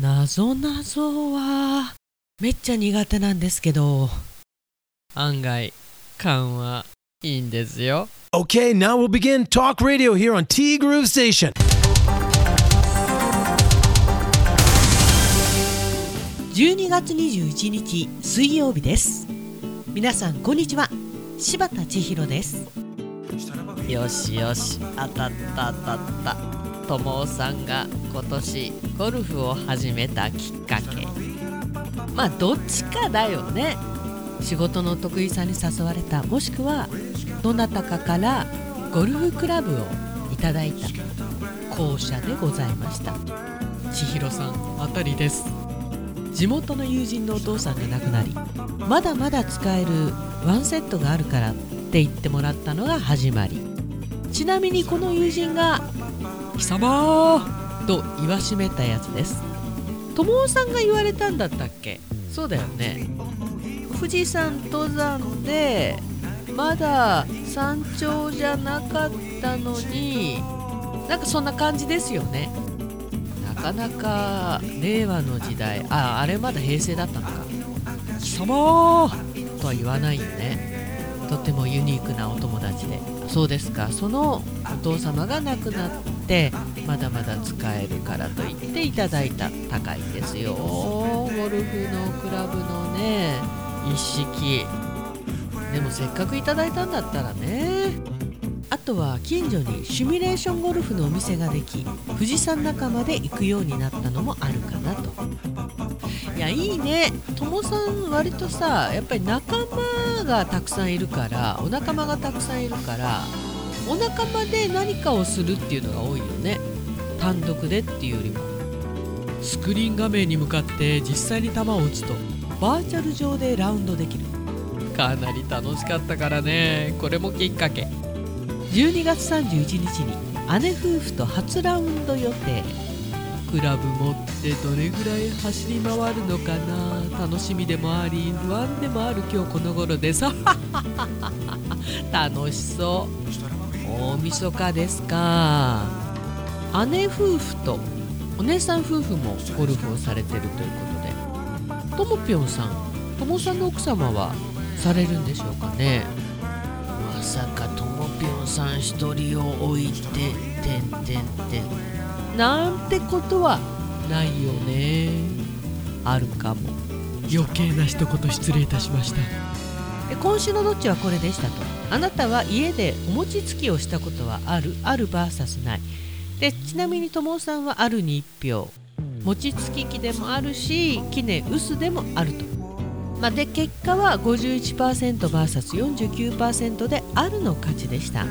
なぞなぞはめっちゃ苦手なんですけど案外勘はいいんですよ。Okay, now we'll begin Talk Radio here on T Groove Station. 12月21日水曜日です。皆さんこんにちは。柴田千尋です。よしよし。当たった当たった友さんが今年ゴルフを始めたきっかけ。まあどっちかだよね。仕事の得意さんに誘われた。もしくはどなたかからゴルフクラブをいただいた。後者でございました。千尋さんあたりです。地元の友人のお父さんが亡くなりまだまだ使えるワンセットがあるからって言ってもらったのが始まり。ちなみにこの友人が「貴様!」と言わしめたやつです。友さんが言われたんだったっけ？そうだよね。富士山登山でまだ山頂じゃなかったのになんかそんな感じですよね。なかなか令和の時代ああれまだ平成だったのか。貴様。とは言わないよね。とてもユニークなお友達で。そうですか。そのお父様が亡くなってまだまだ使えるからと言っていただいた高いですよ。ゴルフのクラブのね一式。でもせっかくいただいたんだったらね。あとは近所にシミュレーションゴルフのお店ができ富士山仲間で行くようになったのもあるかなと。いやいいね。友さん割とさやっぱり仲間がたくさんいるからお仲間がたくさんいるからお仲間で何かをするっていうのが多いよね。単独でっていうよりも。スクリーン画面に向かって実際に球を打つとバーチャル上でラウンドできる。かなり楽しかったからね。これもきっかけ。12月31日に姉夫婦と初ラウンド予定。クラブ持ってどれぐらい走り回るのかな。楽しみでもあり不安でもある今日この頃でさ 楽しそう大晦日ですか。姉夫婦とお姉さん夫婦もゴルフをされてるということで。ともぴょんさんともさんの奥様はされるんでしょうかね。まさかともぴょんさん一人を置いててんてんてん。なんてことはないよね。あるかも。余計な一言失礼いたしました。で今週のどっちはこれでしたと。あなたは家でお餅つきをしたことはある？ある VS ない。でちなみにともさんはあるに1票。餅つき機でもあるしきね薄でもあると。まあ、で結果は 51%vs49% であるの勝ちでした。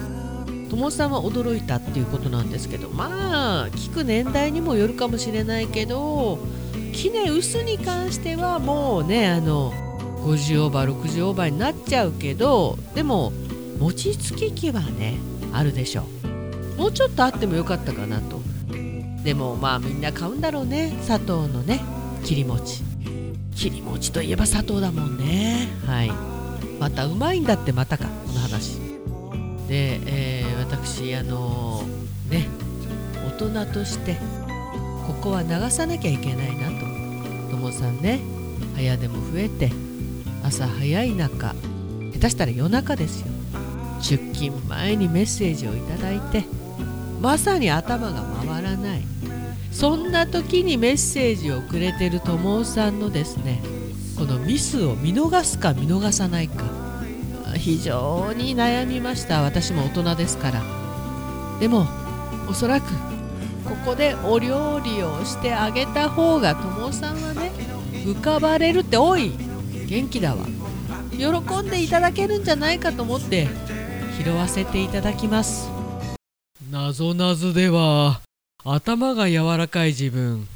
友さんは驚いたっていうことなんですけどまあ聞く年代にもよるかもしれないけどキネ薄に関してはもうねあの50オーバー60オーバーになっちゃうけどでも餅つき機はねあるでしょ。うもうちょっとあってもよかったかなと。でもまあみんな買うんだろうね。砂糖のね切り餅。切り餅といえば砂糖だもんね。はい。またうまいんだってまたかこの話。で、えー、私あのー、ね大人としてここは流さなきゃいけないなと。ともさんね早でも増えて朝早い中下手したら夜中ですよ。出勤前にメッセージをいただいてまさに頭が回らない。そんな時にメッセージをくれてる友さんのですねこのミスを見逃すか見逃さないか非常に悩みました。私も大人ですから。でもおそらくここでお料理をしてあげた方が友さんはね浮かばれるっておい。元気だわ。喜んでいただけるんじゃないかと思って拾わせていただきます。なぞなぞでは頭が柔らかい自分。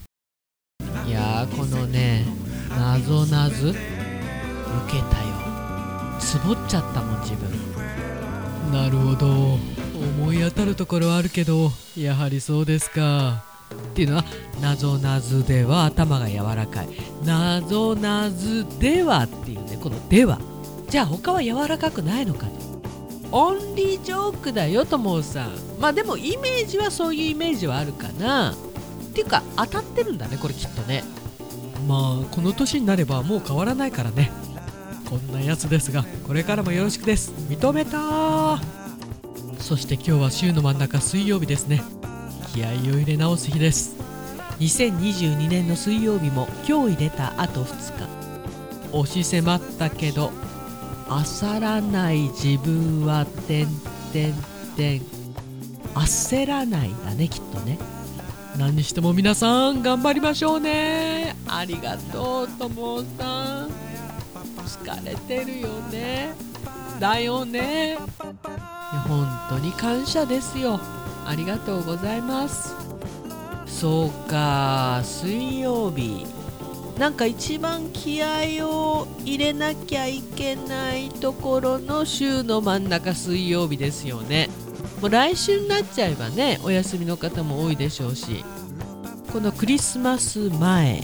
いやーこのねなぞなぞ受けたよ。つぼっちゃったもん自分。なるほど。思い当たるところはあるけどやはりそうですかっていうのはなぞなぞでは頭が柔らかい。なぞなぞではっていうねこのでは。じゃあ他は柔らかくないのかと。オンリージョークだよともさん。まあでもイメージはそういうイメージはあるかな。っていうか当たってるんだねこれきっとね。まあこの年になればもう変わらないからね。こんなやつですがこれからもよろしくです。認めたそして今日は週の真ん中水曜日ですね。気合を入れ直す日です。2022年の水曜日も今日入れたあと2日。押し迫ったけど焦らない自分はてんてんてん。焦らないだねきっとね。何にしても皆さん頑張りましょうね。ありがとうともさん。疲れてるよね。だよね。本当に感謝ですよ。ありがとうございます。そうか水曜日。なんか一番気合を入れなきゃいけないところの週の真ん中水曜日ですよね。もう来週になっちゃえばねお休みの方も多いでしょうし。このクリスマス前。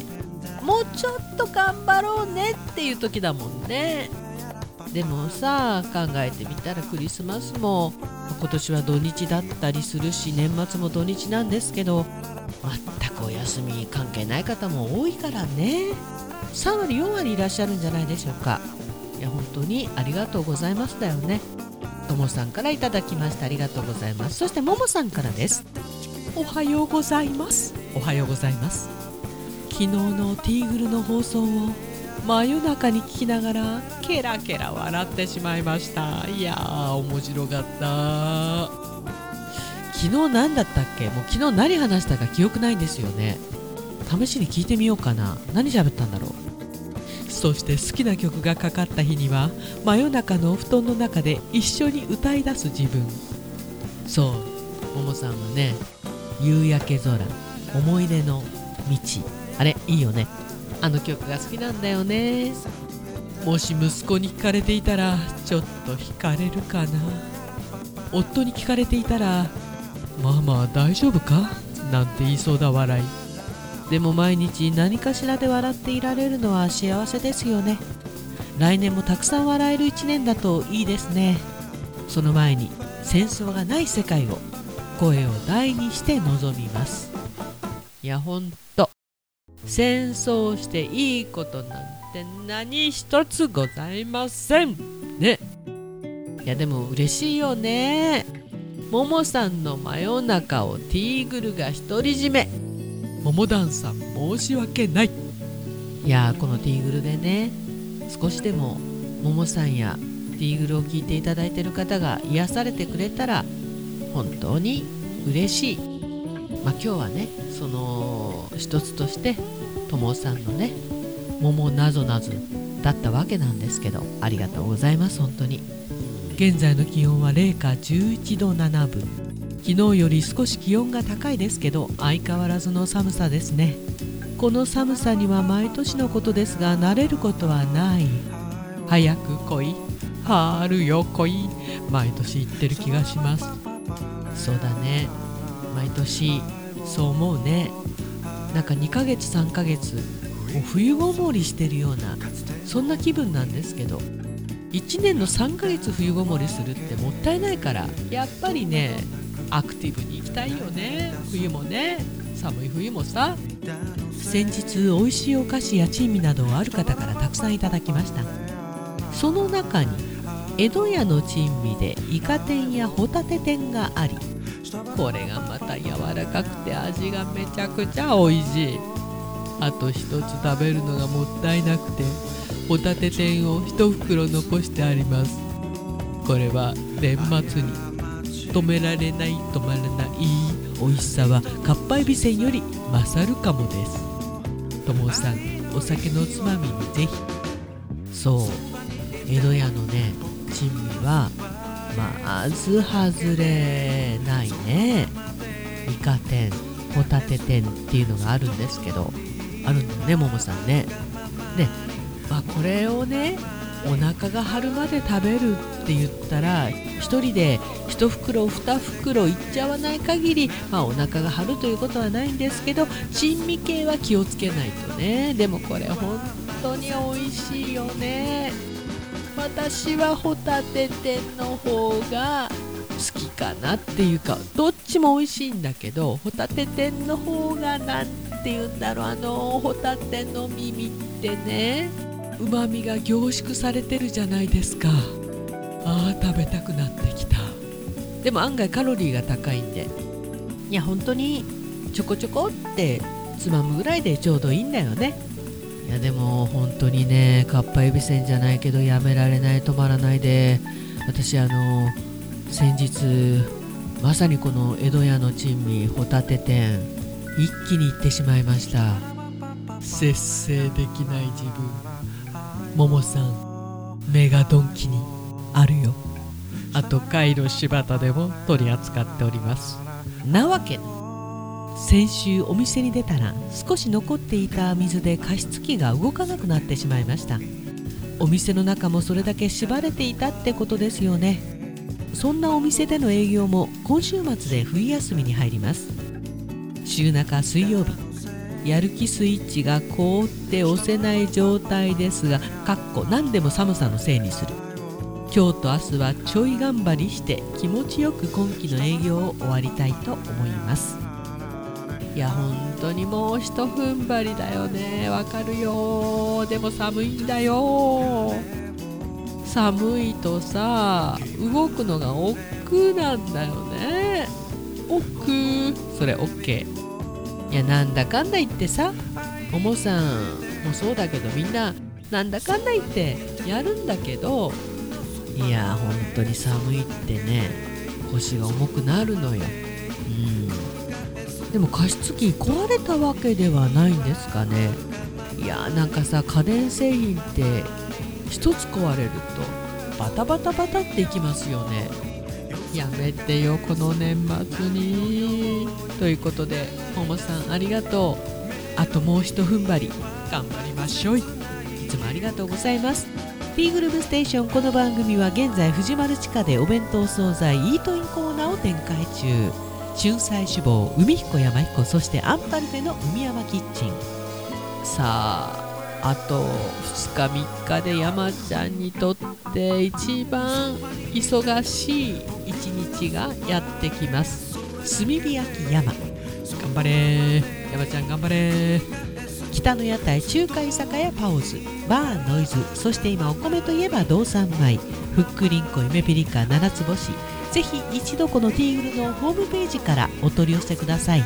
もうちょっと頑張ろうねっていう時だもんね。でもさ考えてみたらクリスマスも今年は土日だったりするし年末も土日なんですけど全くお休み関係ない方も多いからね。3割4割いらっしゃるんじゃないでしょうか。いや本当にありがとうございますだよね。ともさんからいただきましたありがとうございます。そしてももさんからです。おはようございます。おはようございます。昨日のティーグルの放送を真夜中に聞きながらケラケラ笑ってしまいました。いやー面白かった。昨日何だったっけ？もう昨日何話したか記憶ないんですよね。試しに聞いてみようかな。何喋ったんだろう？そして好きな曲がかかった日には真夜中のお布団の中で一緒に歌い出す自分。そうももさんはね夕焼け空思い出の道。あれいいよね。あの曲が好きなんだよね。もし息子に聞かれていたらちょっと惹かれるかな。夫に聞かれていたらまあまあ大丈夫か？なんて言いそうだ笑い。でも毎日何かしらで笑っていられるのは幸せですよね。来年もたくさん笑える一年だといいですね。その前に戦争がない世界を声を大にして臨みます。いやほんと戦争していいことなんて何一つございません。ね。いやでも嬉しいよね。ももさんの真夜中をティーグルが独り占め。ももだんさん申し訳ない。いやこのティーグルでね少しでもももさんやティーグルを聞いていただいている方が癒されてくれたら本当に嬉しい。まあ今日はねその一つとしてともさんのね桃なぞなぞだったわけなんですけどありがとうございます本当に。現在の気温は零下11度7分。昨日より少し気温が高いですけど相変わらずの寒さですね。この寒さには毎年のことですが慣れることはない。早く来い。春よ来い。毎年言ってる気がします。そうだね毎年そう思うね。なんか2ヶ月3ヶ月もう冬ごもりしてるようなそんな気分なんですけど1年の3ヶ月冬ごもりするってもったいないからやっぱりねアクティブに行きたいよね。冬もね寒い冬もさ。先日美味しいお菓子や珍味などをある方からたくさんいただきました。その中に江戸屋の珍味でイカ天やホタテ天がありこれがまた柔らかくて味がめちゃくちゃ美味しい。あと一つ食べるのがもったいなくてホタテ天を一袋残してあります。これは年末に止められない止まらない美味しさはかっぱえびせんより勝るかもです。ともさんお酒のつまみにぜひ。そう。江戸屋のね珍味はまず外れないねイカ天ホタテ天っていうのがあるんですけどあるんだよねももさんねで、まあ、これをねお腹が張るまで食べるって言ったら1人で1袋2袋いっちゃわない限り、まあ、お腹が張るということはないんですけど珍味系は気をつけないとねでもこれ本当に美味しいよね私はホタテ天の方が好きかなっていうかどっちも美味しいんだけどホタテ天の方が何て言うんだろうあのホタテの耳ってねうまみが凝縮されてるじゃないですか。あー食べたくなってきた。でも案外カロリーが高いんで。いや本当にちょこちょこってつまむぐらいでちょうどいいんだよね。いやでも本当にねかっぱえびせんじゃないけどやめられない止まらないで私あの先日まさにこの江戸屋の珍味ホタテ店一気に行ってしまいました。節制できない自分。ももさんメガドンキにあるよ。あと貝の柴田でも取り扱っております。なわけ先週お店に出たら少し残っていた水で加湿器が動かなくなってしまいました。お店の中もそれだけ縛れていたってことですよね。そんなお店での営業も今週末で冬休みに入ります。週中水曜日やる気スイッチが凍って押せない状態ですがかっこ何でも寒さのせいにする。今日と明日はちょい頑張りして気持ちよく今期の営業を終わりたいと思います。いや本当にもうひと踏ん張りだよね。わかるよ。でも寒いんだよ。寒いとさ動くのが億劫なんだよね。億。劫それ OK いやなんだかんだ言ってさももさんもそうだけどみんななんだかんだ言ってやるんだけどいや本当に寒いってね腰が重くなるのよ。うん。でも加湿器壊れたわけではないんですかね。いやなんかさ家電製品って一つ壊れるとバタバタバタっていきますよね。やめてよこの年末に。ということでももさんありがとう。あともうひと踏ん張り頑張りましょういつもありがとうございます。ピーグルームステーションこの番組は現在藤丸地下でお弁当惣菜イートインコーナーを展開中。春菜志望海彦山彦そしてアンパルフェの海山キッチン。さああと2日3日で山ちゃんにとって一番忙しい一日がやってきます。炭火焼き山。頑張れ。山ちゃん頑張れ。北の屋台中華居酒屋パオズ。バーノイズ。そして今お米といえば道産米。ふっくりんこ夢ピリカ七つ星。ぜひ一度このティーグルのホームページからお取り寄せください。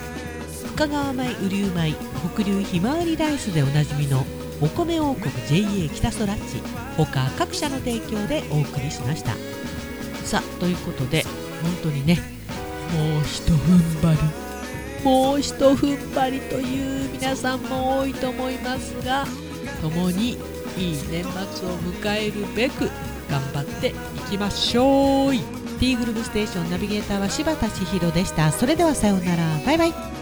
深川米雨竜米北流ひまわりライスでおなじみのお米王国 JA 北そらち他各社の提供でお送りしました。さあということで本当にねもうひと踏ん張り。もうひと踏ん張りという皆さんも多いと思いますが共にいい年末を迎えるべく頑張っていきましょう。ティーグルームステーションナビゲーターは柴田千尋でした。それではさようなら。バイバイ。